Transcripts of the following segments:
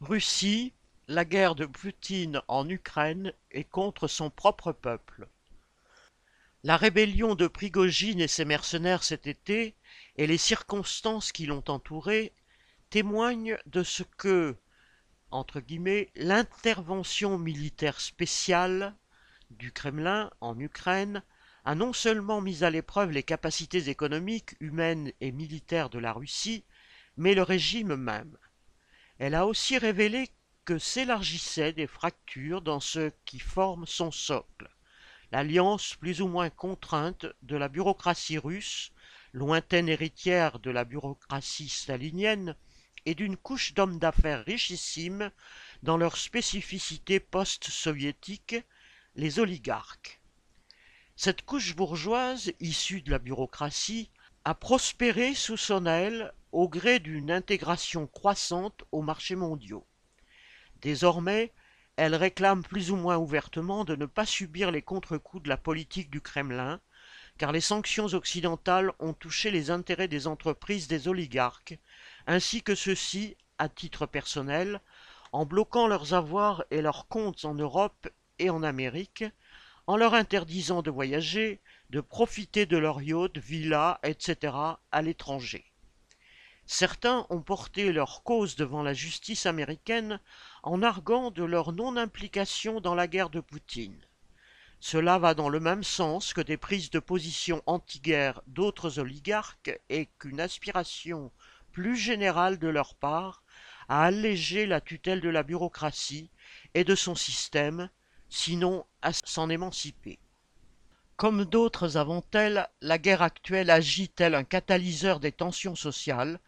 Russie, la guerre de Poutine en Ukraine et contre son propre peuple. La rébellion de Prigogine et ses mercenaires cet été et les circonstances qui l'ont entouré témoignent de ce que entre guillemets, l'intervention militaire spéciale du Kremlin en Ukraine a non seulement mis à l'épreuve les capacités économiques, humaines et militaires de la Russie, mais le régime même. Elle a aussi révélé que s'élargissaient des fractures dans ce qui forme son socle. L'alliance plus ou moins contrainte de la bureaucratie russe, lointaine héritière de la bureaucratie stalinienne, et d'une couche d'hommes d'affaires richissimes dans leur spécificité post-soviétique, les oligarques. Cette couche bourgeoise, issue de la bureaucratie, a prospéré sous son aile gré d'une intégration croissante aux marchés mondiaux. Désormais, elle réclame plus ou moins ouvertement de ne pas subir les contre-coups de la politique du Kremlin, car les sanctions occidentales ont touché les intérêts des entreprises des oligarques, ainsi que ceux-ci, à titre personnel, en bloquant leurs avoirs et leurs comptes en Europe et en Amérique, en leur interdisant de voyager, de profiter de leurs yachts, villas, etc. à l'étranger. Certains ont porté leur cause devant la justice américaine en arguant de leur non-implication dans la guerre de Poutine. Cela va dans le même sens que des prises de position anti-guerre d'autres oligarques et qu'une aspiration plus générale de leur part à alléger la tutelle de la bureaucratie et de son système, sinon à s'en émanciper. Comme d'autres avant elle, la guerre actuelle agit tel un catalyseur des tensions sociales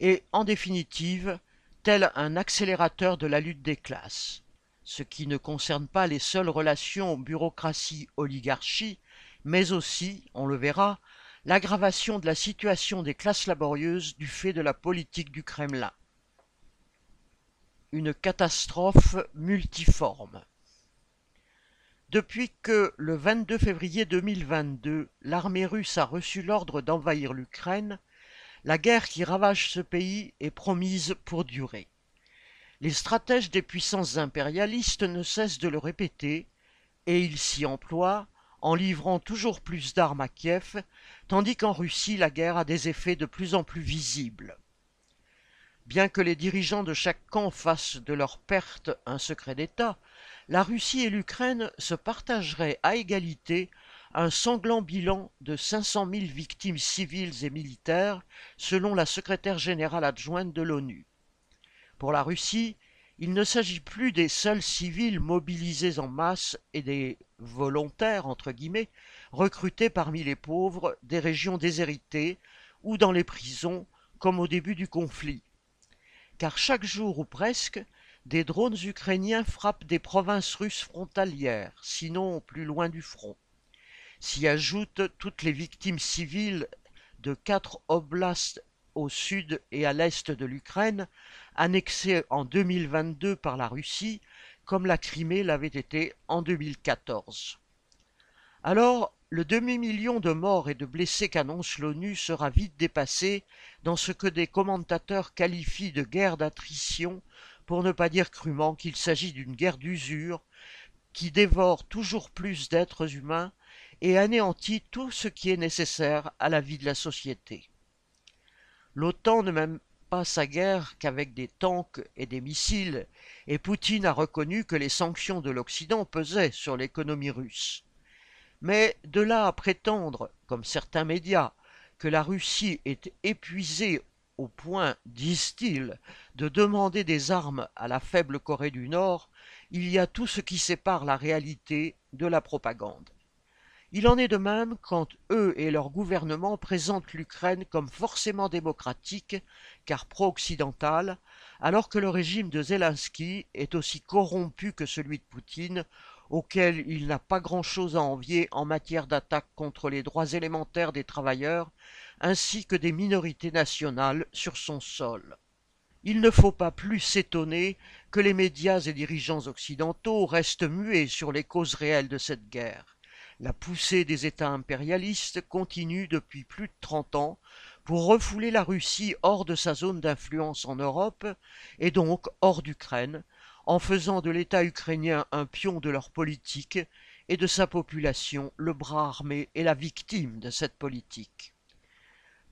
et, en définitive, tel un accélérateur de la lutte des classes, ce qui ne concerne pas les seules relations bureaucratie-oligarchie, mais aussi, on le verra, l'aggravation de la situation des classes laborieuses du fait de la politique du Kremlin. Une catastrophe multiforme. Depuis que, le 22 février 2022, l'armée russe a reçu l'ordre d'envahir l'Ukraine, la guerre qui ravage ce pays est promise pour durer. Les stratèges des puissances impérialistes ne cessent de le répéter, et ils s'y emploient en livrant toujours plus d'armes à Kiev, tandis qu'en Russie la guerre a des effets de plus en plus visibles. Bien que les dirigeants de chaque camp fassent de leur perte un secret d'État, la Russie et l'Ukraine se partageraient à égalité un sanglant bilan de 500 000 victimes civiles et militaires, selon la secrétaire générale adjointe de l'ONU. Pour la Russie, il ne s'agit plus des seuls civils mobilisés en masse et des volontaires, entre guillemets, recrutés parmi les pauvres des régions déshéritées ou dans les prisons, comme au début du conflit. Car chaque jour ou presque, des drones ukrainiens frappent des provinces russes frontalières, sinon plus loin du front. S'y ajoutent toutes les victimes civiles de quatre oblasts au sud et à l'est de l'Ukraine, annexées en 2022 par la Russie, comme la Crimée l'avait été en 2014. Alors, le demi-million de morts et de blessés qu'annonce l'ONU sera vite dépassé dans ce que des commentateurs qualifient de guerre d'attrition pour ne pas dire crûment qu'il s'agit d'une guerre d'usure qui dévore toujours plus d'êtres humains et anéantit tout ce qui est nécessaire à la vie de la société. L'OTAN ne mène pas sa guerre qu'avec des tanks et des missiles, et Poutine a reconnu que les sanctions de l'Occident pesaient sur l'économie russe. Mais de là à prétendre, comme certains médias, que la Russie est épuisée au point, disent-ils, de demander des armes à la faible Corée du Nord, il y a tout ce qui sépare la réalité de la propagande. Il en est de même quand eux et leur gouvernement présentent l'Ukraine comme forcément démocratique, car pro-occidentale, alors que le régime de Zelensky est aussi corrompu que celui de Poutine, auquel il n'a pas grand-chose à envier en matière d'attaque contre les droits élémentaires des travailleurs, ainsi que des minorités nationales sur son sol. Il ne faut pas plus s'étonner que les médias et dirigeants occidentaux restent muets sur les causes réelles de cette guerre. La poussée des États impérialistes continue depuis plus de trente ans pour refouler la Russie hors de sa zone d'influence en Europe et donc hors d'Ukraine, en faisant de l'État ukrainien un pion de leur politique et de sa population le bras armé et la victime de cette politique.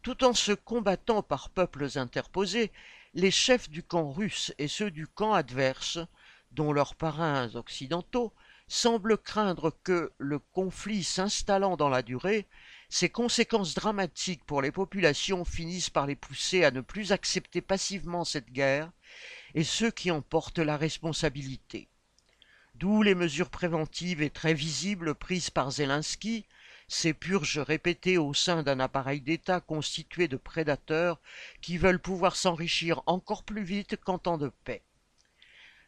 Tout en se combattant par peuples interposés, les chefs du camp russe et ceux du camp adverse, dont leurs parrains occidentaux, semblent craindre que, le conflit s'installant dans la durée, ses conséquences dramatiques pour les populations finissent par les pousser à ne plus accepter passivement cette guerre, et ceux qui en portent la responsabilité. D'où les mesures préventives et très visibles prises par Zelensky, ces purges répétées au sein d'un appareil d'État constitué de prédateurs qui veulent pouvoir s'enrichir encore plus vite qu'en temps de paix.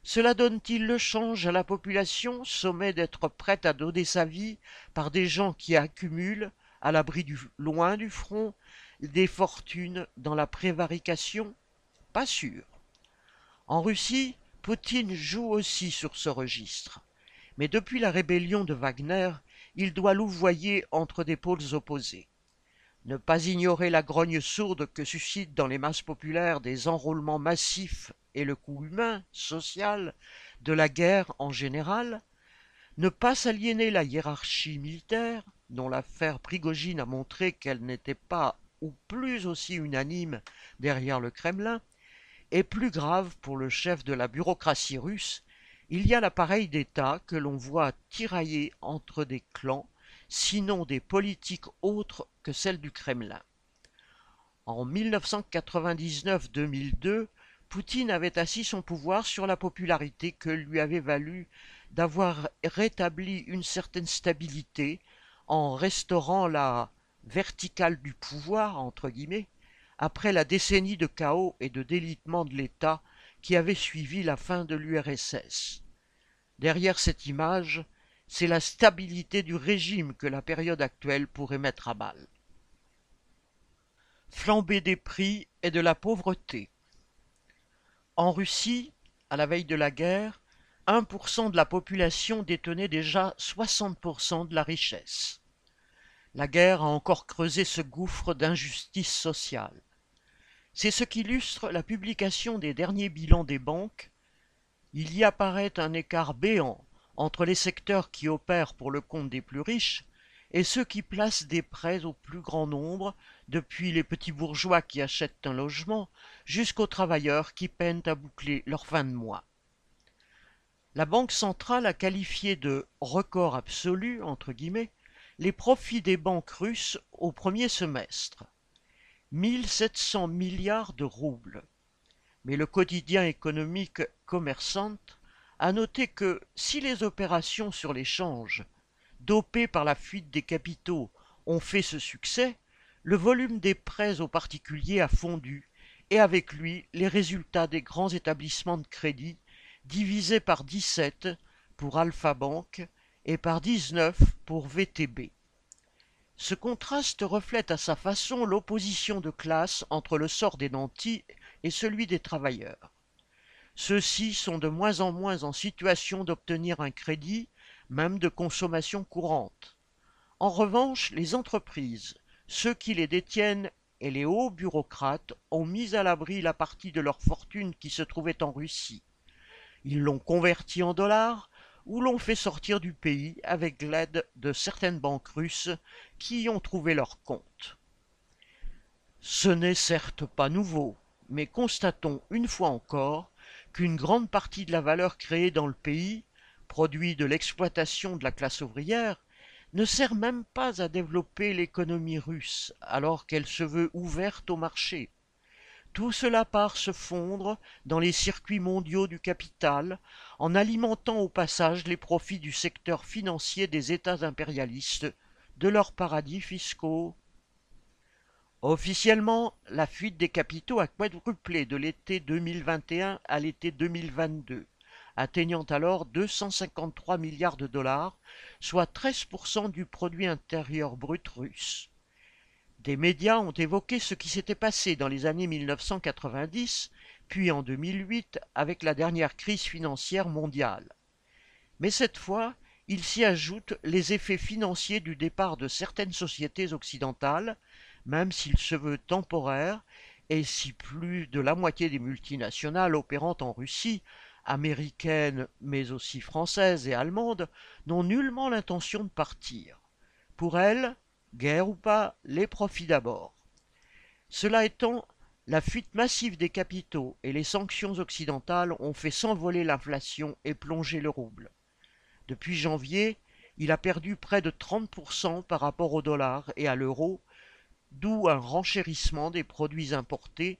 Cela donne-t-il le change à la population, sommet d'être prête à donner sa vie par des gens qui accumulent, à l'abri du loin du front, des fortunes dans la prévarication? Pas sûr. En Russie, Poutine joue aussi sur ce registre. Mais depuis la rébellion de Wagner, il doit louvoyer entre des pôles opposés. Ne pas ignorer la grogne sourde que suscitent dans les masses populaires des enrôlements massifs le coût humain, social, de la guerre en général, ne pas s'aliéner la hiérarchie militaire, dont l'affaire Prigogine a montré qu'elle n'était pas ou plus aussi unanime derrière le Kremlin, et plus grave pour le chef de la bureaucratie russe, il y a l'appareil d'État que l'on voit tirailler entre des clans, sinon des politiques autres que celles du Kremlin. En 1999-2002, Poutine avait assis son pouvoir sur la popularité que lui avait valu d'avoir rétabli une certaine stabilité en restaurant la verticale du pouvoir, après la décennie de chaos et de délitement de l'État qui avait suivi la fin de l'URSS. Derrière cette image, c'est la stabilité du régime que la période actuelle pourrait mettre à mal. Flambée des prix et de la pauvreté. En Russie, à la veille de la guerre, 1% de la population détenait déjà 60% de la richesse. La guerre a encore creusé ce gouffre d'injustice sociale. C'est ce qu'illustre la publication des derniers bilans des banques. Il y apparaît un écart béant entre les secteurs qui opèrent pour le compte des plus riches et ceux qui placent des prêts au plus grand nombre, depuis les petits bourgeois qui achètent un logement jusqu'aux travailleurs qui peinent à boucler leur fin de mois. La Banque centrale a qualifié de record absolu les profits des banques russes au premier semestre. 1700 milliards de roubles. Mais le quotidien économique Commerçant a noté que si les opérations sur l'échange, dopées par la fuite des capitaux, ont fait ce succès, le volume des prêts aux particuliers a fondu et avec lui les résultats des grands établissements de crédit divisés par 17 pour Alpha Bank et par 19 pour VTB. Ce contraste reflète à sa façon l'opposition de classe entre le sort des nantis et celui des travailleurs. Ceux-ci sont de moins en moins en situation d'obtenir un crédit, même de consommation courante. En revanche, les entreprises, ceux qui les détiennent et les hauts bureaucrates ont mis à l'abri la partie de leur fortune qui se trouvait en Russie. Ils l'ont convertie en dollars ou l'on fait sortir du pays avec l'aide de certaines banques russes qui y ont trouvé leur compte. Ce n'est certes pas nouveau, mais constatons une fois encore qu'une grande partie de la valeur créée dans le pays, produit de l'exploitation de la classe ouvrière, ne sert même pas à développer l'économie russe alors qu'elle se veut ouverte au marché. Tout cela part se fondre dans les circuits mondiaux du capital, en alimentant au passage les profits du secteur financier des États impérialistes, de leurs paradis fiscaux. Officiellement, la fuite des capitaux a quadruplé de l'été 2021 à l'été 2022, atteignant alors 253 milliards de dollars, soit 13% du produit intérieur brut russe. Des médias ont évoqué ce qui s'était passé dans les années 1990, puis en 2008 avec la dernière crise financière mondiale. Mais cette fois, il s'y ajoute les effets financiers du départ de certaines sociétés occidentales, même s'il se veut temporaire, et si plus de la moitié des multinationales opérant en Russie, américaines mais aussi françaises et allemandes, n'ont nullement l'intention de partir. Pour elles, guerre ou pas, les profits d'abord. Cela étant, la fuite massive des capitaux et les sanctions occidentales ont fait s'envoler l'inflation et plonger le rouble. Depuis janvier, il a perdu près de 30% par rapport au dollar et à l'euro, d'où un renchérissement des produits importés,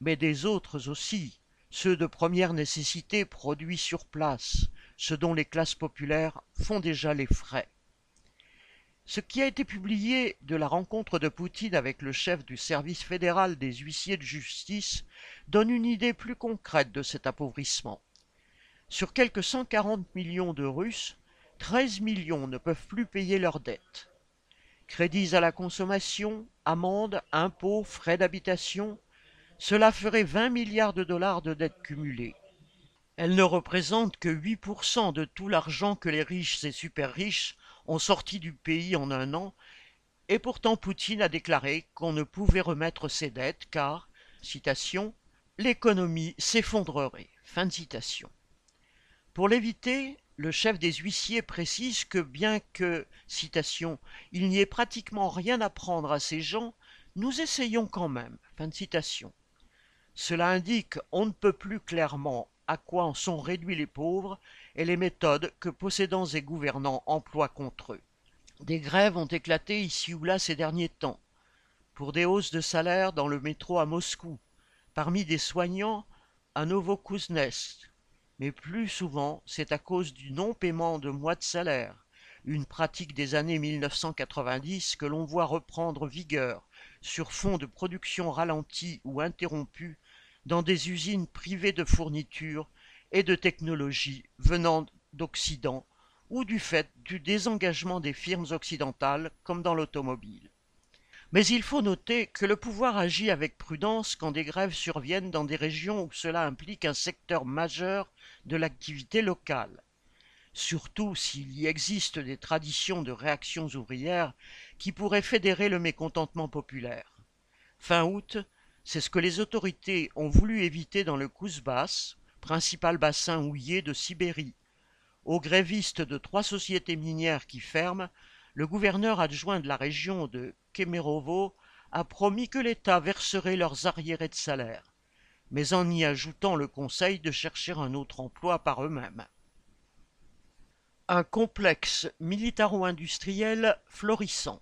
mais des autres aussi, ceux de première nécessité produits sur place, ceux dont les classes populaires font déjà les frais. Ce qui a été publié de la rencontre de Poutine avec le chef du service fédéral des huissiers de justice donne une idée plus concrète de cet appauvrissement. Sur quelques 140 millions de Russes, 13 millions ne peuvent plus payer leurs dettes. Crédits à la consommation, amendes, impôts, frais d'habitation, cela ferait 20 milliards de dollars de dettes cumulées. Elles ne représentent que 8% de tout l'argent que les riches et super riches ont sorti du pays en un an, et pourtant Poutine a déclaré qu'on ne pouvait remettre ses dettes car, citation, l'économie s'effondrerait. Fin de citation. Pour l'éviter, le chef des huissiers précise que bien que, citation, il n'y ait pratiquement rien à prendre à ces gens, nous essayons quand même. Fin de citation. Cela indique on ne peut plus clairement à quoi en sont réduits les pauvres et les méthodes que possédants et gouvernants emploient contre eux. Des grèves ont éclaté ici ou là ces derniers temps, pour des hausses de salaire dans le métro à Moscou, parmi des soignants à Novokuznetsk, mais plus souvent c'est à cause du non-paiement de mois de salaire, une pratique des années 1990 que l'on voit reprendre vigueur sur fond de production ralentie ou interrompue dans des usines privées de fournitures et de technologies venant d'Occident ou du fait du désengagement des firmes occidentales comme dans l'automobile. Mais il faut noter que le pouvoir agit avec prudence quand des grèves surviennent dans des régions où cela implique un secteur majeur de l'activité locale, surtout s'il y existe des traditions de réactions ouvrières qui pourraient fédérer le mécontentement populaire. Fin août, c'est ce que les autorités ont voulu éviter dans le Kouzbas, principal bassin houillé de Sibérie. Aux grévistes de trois sociétés minières qui ferment, le gouverneur adjoint de la région de Kemerovo a promis que l'État verserait leurs arriérés de salaire, mais en y ajoutant le conseil de chercher un autre emploi par eux-mêmes. Un complexe militaro-industriel florissant.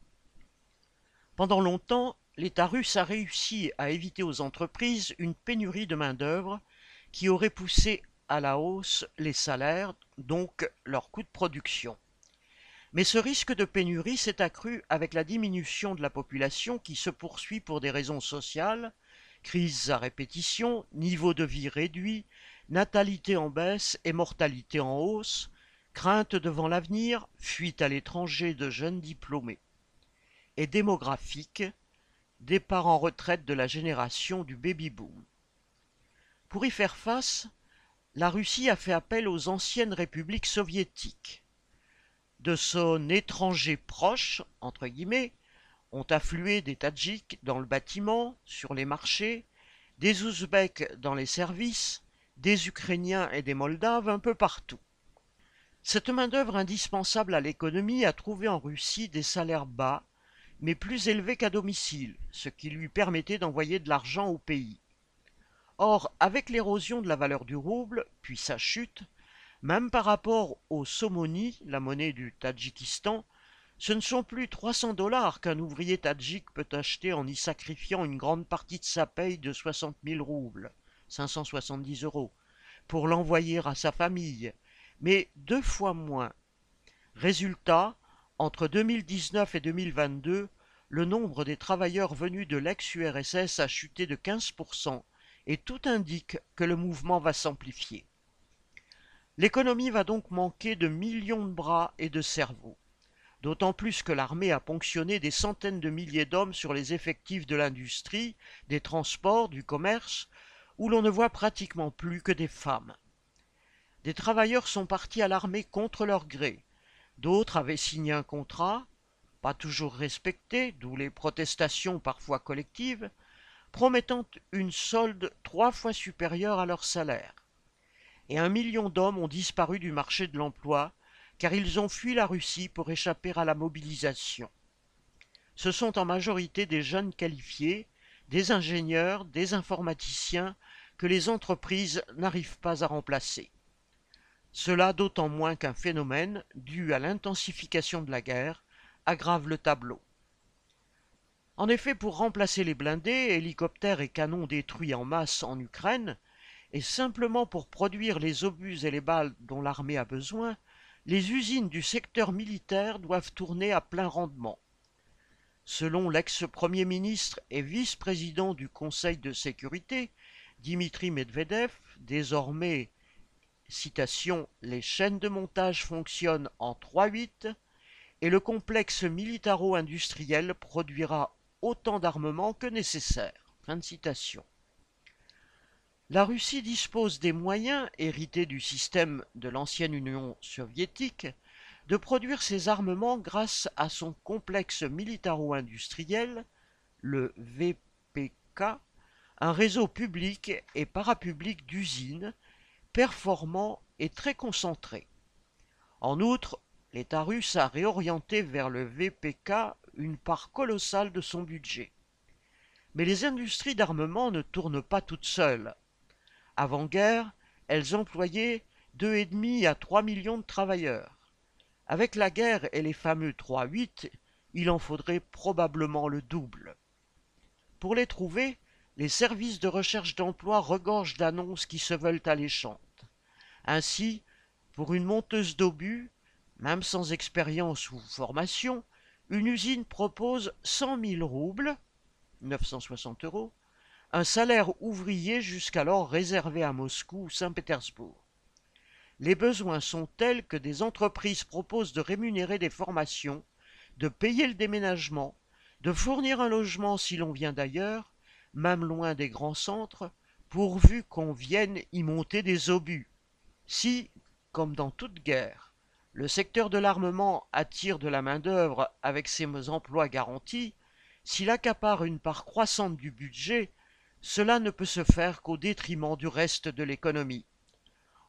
Pendant longtemps, l'État russe a réussi à éviter aux entreprises une pénurie de main-d'œuvre qui aurait poussé à la hausse les salaires, donc leurs coûts de production. Mais ce risque de pénurie s'est accru avec la diminution de la population qui se poursuit pour des raisons sociales, crises à répétition, niveau de vie réduit, natalité en baisse et mortalité en hausse, crainte devant l'avenir, fuite à l'étranger de jeunes diplômés. Et démographique, départ en retraite de la génération du baby-boom. Pour y faire face, la Russie a fait appel aux anciennes républiques soviétiques. De son étranger proche, entre guillemets, ont afflué des Tadjiks dans le bâtiment, sur les marchés, des Ouzbeks dans les services, des Ukrainiens et des Moldaves un peu partout. Cette main-d'œuvre indispensable à l'économie a trouvé en Russie des salaires bas mais plus élevé qu'à domicile, ce qui lui permettait d'envoyer de l'argent au pays. Or, avec l'érosion de la valeur du rouble, puis sa chute, même par rapport au somoni, la monnaie du Tadjikistan, ce ne sont plus 300 dollars qu'un ouvrier tadjik peut acheter en y sacrifiant une grande partie de sa paye de 60 000 roubles, 570 euros, pour l'envoyer à sa famille, mais deux fois moins. Résultat, entre 2019 et 2022, le nombre des travailleurs venus de l'ex-URSS a chuté de 15% et tout indique que le mouvement va s'amplifier. L'économie va donc manquer de millions de bras et de cerveaux, d'autant plus que l'armée a ponctionné des centaines de milliers d'hommes sur les effectifs de l'industrie, des transports, du commerce, où l'on ne voit pratiquement plus que des femmes. Des travailleurs sont partis à l'armée contre leur gré, D'autres avaient signé un contrat, pas toujours respectés, d'où les protestations parfois collectives, promettant une solde trois fois supérieure à leur salaire. Et un million d'hommes ont disparu du marché de l'emploi car ils ont fui la Russie pour échapper à la mobilisation. Ce sont en majorité des jeunes qualifiés, des ingénieurs, des informaticiens que les entreprises n'arrivent pas à remplacer. Cela d'autant moins qu'un phénomène, dû à l'intensification de la guerre, aggrave le tableau. En effet, pour remplacer les blindés, hélicoptères et canons détruits en masse en Ukraine, et simplement pour produire les obus et les balles dont l'armée a besoin, les usines du secteur militaire doivent tourner à plein rendement. Selon l'ex-premier ministre et vice-président du Conseil de sécurité, Dimitri Medvedev, désormais, les chaînes de montage fonctionnent en 3-8 et le complexe militaro-industriel produira autant d'armement que nécessaire. La Russie dispose des moyens, hérités du système de l'ancienne Union soviétique, de produire ses armements grâce à son complexe militaro-industriel, le VPK, un réseau public et parapublic d'usines, performant et très concentré. En outre, l'État russe a réorienté vers le VPK une part colossale de son budget. Mais les industries d'armement ne tournent pas toutes seules. Avant-guerre, elles employaient 2,5 à 3 millions de travailleurs. Avec la guerre et les fameux 3-8, il en faudrait probablement le double. Pour les trouver, les services de recherche d'emploi regorgent d'annonces qui se veulent alléchantes. Ainsi, pour une monteuse d'obus, même sans expérience ou formation, une usine propose cent mille roubles, 960 euros, un salaire ouvrier jusqu'alors réservé à Moscou ou Saint-Pétersbourg. Les besoins sont tels que des entreprises proposent de rémunérer des formations, de payer le déménagement, de fournir un logement si l'on vient d'ailleurs, même loin des grands centres, pourvu qu'on vienne y monter des obus. Si, comme dans toute guerre, le secteur de l'armement attire de la main-d'œuvre avec ses emplois garantis. S'il accapare une part croissante du budget, cela ne peut se faire qu'au détriment du reste de l'économie.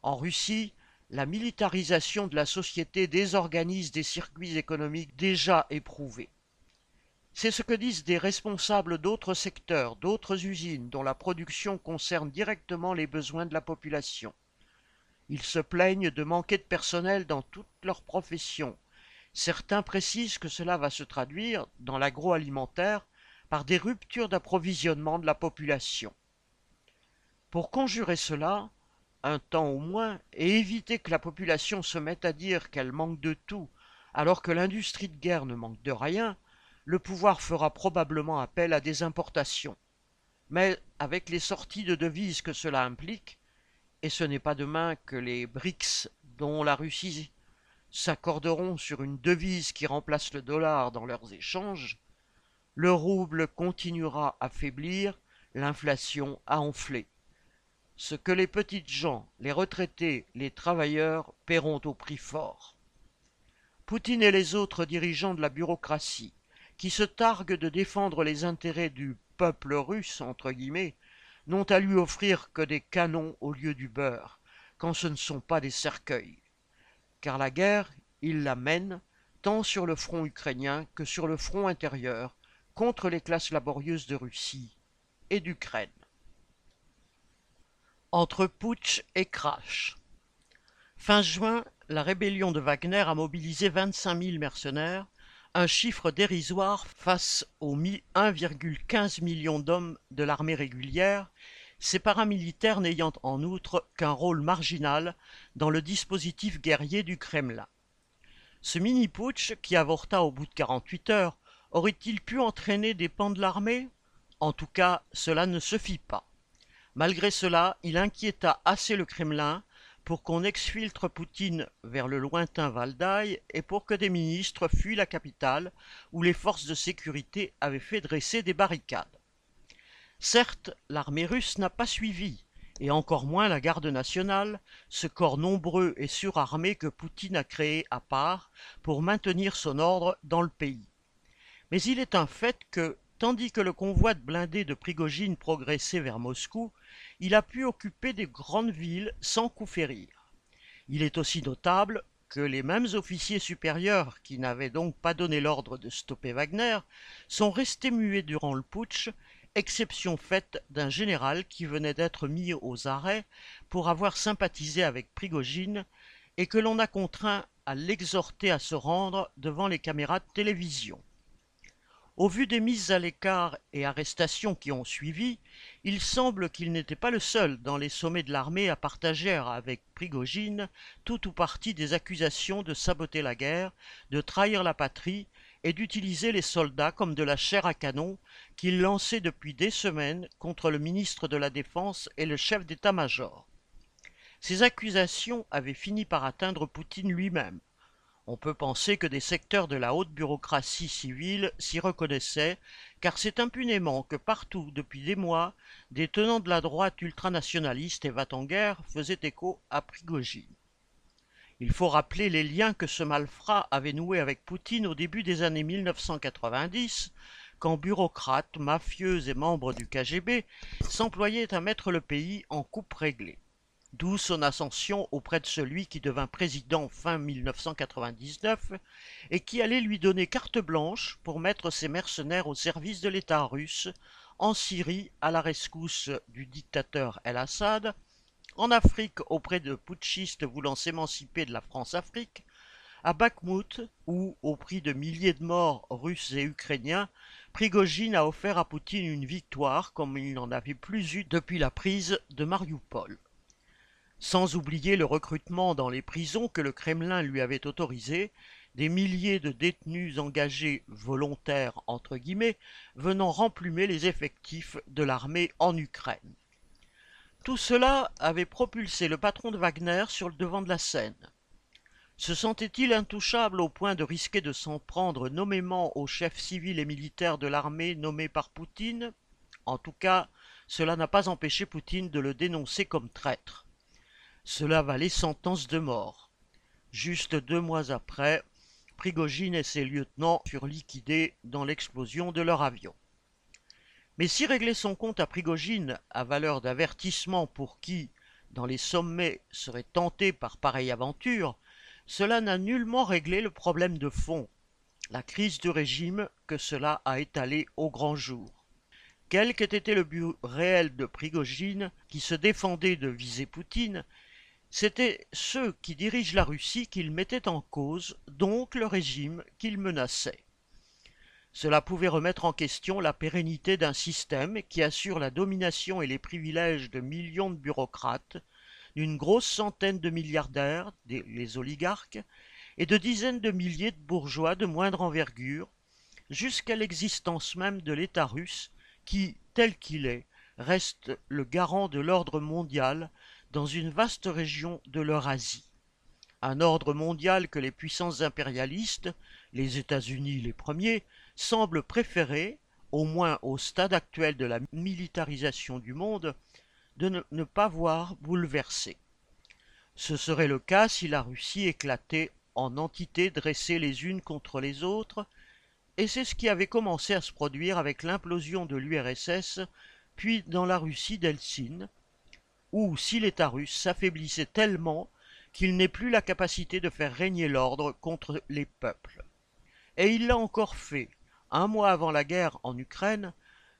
En Russie, la militarisation de la société désorganise des circuits économiques déjà éprouvés. C'est ce que disent des responsables d'autres secteurs, d'autres usines dont la production concerne directement les besoins de la population. Ils se plaignent de manquer de personnel dans toutes leurs professions. Certains précisent que cela va se traduire, dans l'agroalimentaire, par des ruptures d'approvisionnement de la population. Pour conjurer cela, un temps au moins, et éviter que la population se mette à dire qu'elle manque de tout, alors que l'industrie de guerre ne manque de rien, le pouvoir fera probablement appel à des importations. Mais avec les sorties de devises que cela implique, et ce n'est pas demain que les BRICS, dont la Russie, s'accorderont sur une devise qui remplace le dollar dans leurs échanges, le rouble continuera à faiblir, l'inflation à enfler. Ce que les petites gens, les retraités, les travailleurs paieront au prix fort. Poutine et les autres dirigeants de la bureaucratie, qui se targuent de défendre les intérêts du peuple russe, entre guillemets, n'ont à lui offrir que des canons au lieu du beurre, quand ce ne sont pas des cercueils. Car la guerre, il la mène, tant sur le front ukrainien que sur le front intérieur, contre les classes laborieuses de Russie et d'Ukraine. Entre putsch et crash. Fin juin, la rébellion de Wagner a mobilisé 25 000 mercenaires, un chiffre dérisoire face aux 1,15 million d'hommes de l'armée régulière, ces paramilitaires n'ayant en outre qu'un rôle marginal dans le dispositif guerrier du Kremlin. Ce mini-putsch, qui avorta au bout de 48 heures, aurait-il pu entraîner des pans de l'armée? En tout cas, cela ne se fit pas. Malgré cela, il inquiéta assez le Kremlin pour qu'on exfiltre Poutine vers le lointain Valdaï et pour que des ministres fuient la capitale où les forces de sécurité avaient fait dresser des barricades. Certes, l'armée russe n'a pas suivi, et encore moins la garde nationale, ce corps nombreux et surarmé que Poutine a créé à part pour maintenir son ordre dans le pays. Mais il est un fait que, tandis que le convoi de blindés de Prigogine progressait vers Moscou, il a pu occuper des grandes villes sans coup férir. Il est aussi notable que les mêmes officiers supérieurs qui n'avaient donc pas donné l'ordre de stopper Wagner sont restés muets durant le putsch, exception faite d'un général qui venait d'être mis aux arrêts pour avoir sympathisé avec Prigogine et que l'on a contraint à l'exhorter à se rendre devant les caméras de télévision. Au vu des mises à l'écart et arrestations qui ont suivi, il semble qu'il n'était pas le seul dans les sommets de l'armée à partager avec Prigogine tout ou partie des accusations de saboter la guerre, de trahir la patrie et d'utiliser les soldats comme de la chair à canon qu'il lançait depuis des semaines contre le ministre de la Défense et le chef d'état-major. Ces accusations avaient fini par atteindre Poutine lui-même. On peut penser que des secteurs de la haute bureaucratie civile s'y reconnaissaient, car c'est impunément que partout, depuis des mois, des tenants de la droite ultranationaliste et va-t-en-guerre faisaient écho à Prigogine. Il faut rappeler les liens que ce malfrat avait noués avec Poutine au début des années 1990, quand bureaucrates, mafieux et membres du KGB s'employaient à mettre le pays en coupe réglée d'où son ascension auprès de celui qui devint président fin 1999 et qui allait lui donner carte blanche pour mettre ses mercenaires au service de l'État russe, en Syrie à la rescousse du dictateur El-Assad, en Afrique auprès de putschistes voulant s'émanciper de la France-Afrique, à Bakhmut, où, au prix de milliers de morts russes et ukrainiens, Prigogine a offert à Poutine une victoire comme il n'en avait plus eu depuis la prise de Mariupol sans oublier le recrutement dans les prisons que le Kremlin lui avait autorisé, des milliers de détenus engagés volontaires entre guillemets venant remplumer les effectifs de l'armée en Ukraine. Tout cela avait propulsé le patron de Wagner sur le devant de la scène. Se sentait-il intouchable au point de risquer de s'en prendre nommément aux chefs civils et militaires de l'armée nommés par Poutine? En tout cas, cela n'a pas empêché Poutine de le dénoncer comme traître. Cela valait sentence de mort. Juste deux mois après, Prigogine et ses lieutenants furent liquidés dans l'explosion de leur avion. Mais si régler son compte à Prigogine a valeur d'avertissement pour qui, dans les sommets, serait tenté par pareille aventure, cela n'a nullement réglé le problème de fond, la crise du régime que cela a étalé au grand jour. Quel qu'ait été le but réel de Prigogine, qui se défendait de viser Poutine, C'étaient ceux qui dirigent la Russie qu'il mettait en cause, donc le régime qu'il menaçait. Cela pouvait remettre en question la pérennité d'un système qui assure la domination et les privilèges de millions de bureaucrates, d'une grosse centaine de milliardaires, les oligarques, et de dizaines de milliers de bourgeois de moindre envergure, jusqu'à l'existence même de l'État russe qui, tel qu'il est, reste le garant de l'ordre mondial dans une vaste région de l'Eurasie. Un ordre mondial que les puissances impérialistes, les États-Unis les premiers, semblent préférer, au moins au stade actuel de la militarisation du monde, de ne, pas voir bouleversé. Ce serait le cas si la Russie éclatait en entités dressées les unes contre les autres, et c'est ce qui avait commencé à se produire avec l'implosion de l'URSS, puis dans la Russie d'Helsinki, ou si l'État russe s'affaiblissait tellement qu'il n'ait plus la capacité de faire régner l'ordre contre les peuples. Et il l'a encore fait, un mois avant la guerre en Ukraine,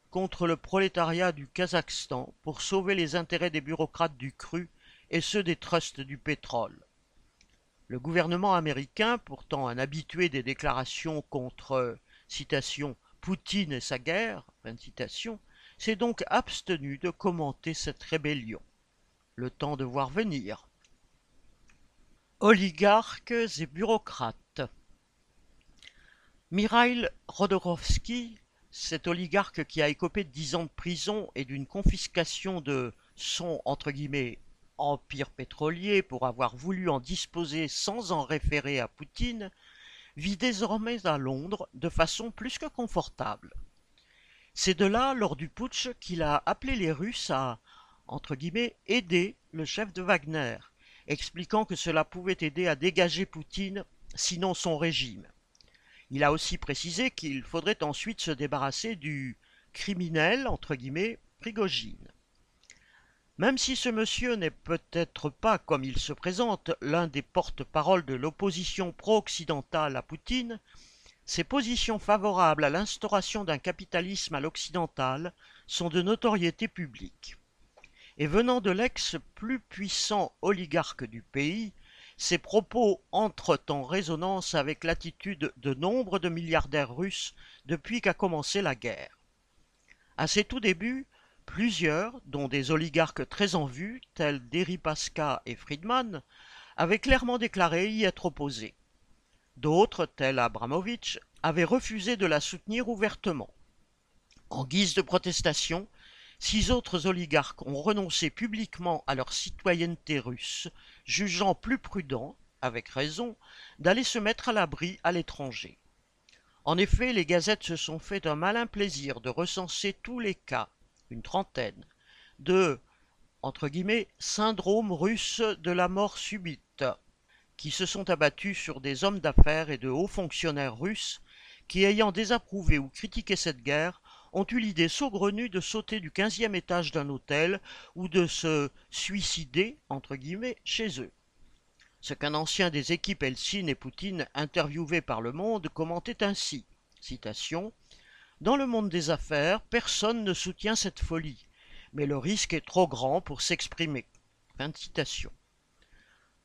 contre le prolétariat du Kazakhstan pour sauver les intérêts des bureaucrates du cru et ceux des trusts du pétrole. Le gouvernement américain, pourtant un habitué des déclarations contre Poutine et sa guerre, s'est donc abstenu de commenter cette rébellion le temps de voir venir. Oligarques et bureaucrates. Mikhail Rodorovski, cet oligarque qui a écopé dix ans de prison et d'une confiscation de son empire pétrolier pour avoir voulu en disposer sans en référer à Poutine, vit désormais à Londres de façon plus que confortable. C'est de là, lors du putsch, qu'il a appelé les Russes à entre guillemets, aider le chef de Wagner, expliquant que cela pouvait aider à dégager Poutine, sinon son régime. Il a aussi précisé qu'il faudrait ensuite se débarrasser du criminel, entre guillemets, Prigogine. Même si ce monsieur n'est peut-être pas, comme il se présente, l'un des porte-paroles de l'opposition pro-occidentale à Poutine, ses positions favorables à l'instauration d'un capitalisme à l'occidental sont de notoriété publique. Et venant de l'ex plus puissant oligarque du pays, ses propos entrent en résonance avec l'attitude de nombre de milliardaires russes depuis qu'a commencé la guerre. À ses tout débuts, plusieurs, dont des oligarques très en vue, tels Deripaska et Friedman, avaient clairement déclaré y être opposés. D'autres, tels Abramovitch, avaient refusé de la soutenir ouvertement. En guise de protestation, Six autres oligarques ont renoncé publiquement à leur citoyenneté russe, jugeant plus prudent, avec raison, d'aller se mettre à l'abri à l'étranger. En effet, les gazettes se sont fait un malin plaisir de recenser tous les cas, une trentaine, de syndrome russe de la mort subite, qui se sont abattus sur des hommes d'affaires et de hauts fonctionnaires russes qui, ayant désapprouvé ou critiqué cette guerre, ont eu l'idée saugrenue de sauter du quinzième étage d'un hôtel ou de se suicider, entre guillemets, chez eux. Ce qu'un ancien des équipes Helsinki et Poutine, interviewé par Le Monde, commentait ainsi. Citation. Dans le monde des affaires, personne ne soutient cette folie, mais le risque est trop grand pour s'exprimer. Fin citation.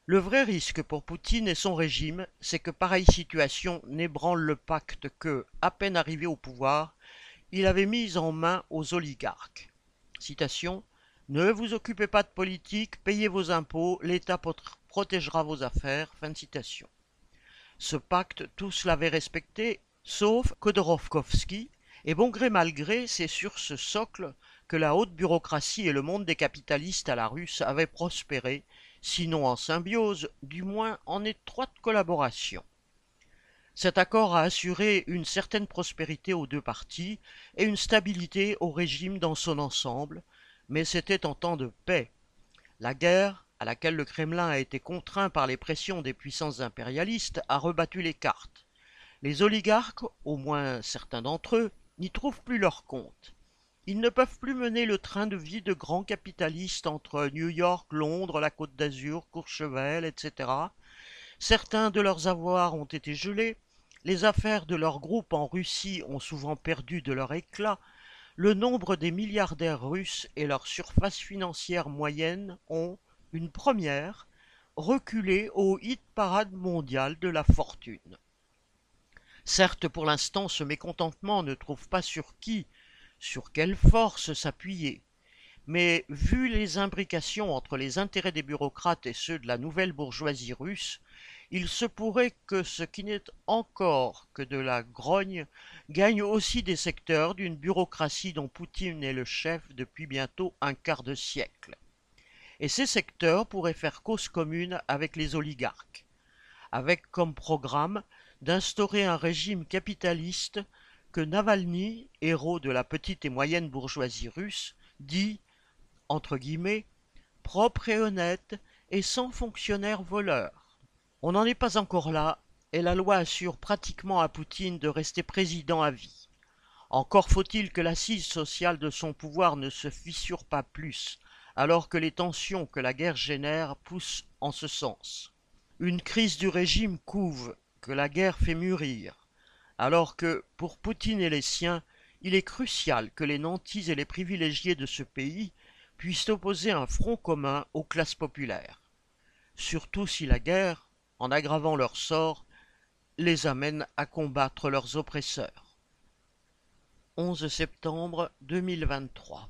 Le vrai risque pour Poutine et son régime, c'est que pareille situation n'ébranle le pacte que, à peine arrivé au pouvoir, il avait mis en main aux oligarques. Ne vous occupez pas de politique, payez vos impôts, l'État protégera vos affaires. Ce pacte, tous l'avaient respecté, sauf Khodorkovsky, et bon gré mal gré, c'est sur ce socle que la haute bureaucratie et le monde des capitalistes à la russe avaient prospéré, sinon en symbiose, du moins en étroite collaboration. Cet accord a assuré une certaine prospérité aux deux parties et une stabilité au régime dans son ensemble, mais c'était en temps de paix. La guerre, à laquelle le Kremlin a été contraint par les pressions des puissances impérialistes, a rebattu les cartes. Les oligarques, au moins certains d'entre eux, n'y trouvent plus leur compte. Ils ne peuvent plus mener le train de vie de grands capitalistes entre New York, Londres, la Côte d'Azur, Courchevel, etc. Certains de leurs avoirs ont été gelés, les affaires de leur groupe en Russie ont souvent perdu de leur éclat, le nombre des milliardaires russes et leur surface financière moyenne ont, une première, reculé au hit parade mondial de la fortune. Certes, pour l'instant, ce mécontentement ne trouve pas sur qui, sur quelle force s'appuyer. Mais vu les imbrications entre les intérêts des bureaucrates et ceux de la nouvelle bourgeoisie russe, il se pourrait que ce qui n'est encore que de la grogne gagne aussi des secteurs d'une bureaucratie dont Poutine est le chef depuis bientôt un quart de siècle. Et ces secteurs pourraient faire cause commune avec les oligarques, avec comme programme d'instaurer un régime capitaliste que Navalny, héros de la petite et moyenne bourgeoisie russe, dit, entre guillemets, propre et honnête et sans fonctionnaires voleurs on n'en est pas encore là, et la loi assure pratiquement à Poutine de rester président à vie. Encore faut-il que l'assise sociale de son pouvoir ne se fissure pas plus, alors que les tensions que la guerre génère poussent en ce sens. Une crise du régime couve, que la guerre fait mûrir, alors que, pour Poutine et les siens, il est crucial que les nantis et les privilégiés de ce pays puissent opposer un front commun aux classes populaires. Surtout si la guerre, en aggravant leur sort, les amène à combattre leurs oppresseurs. 11 septembre 2023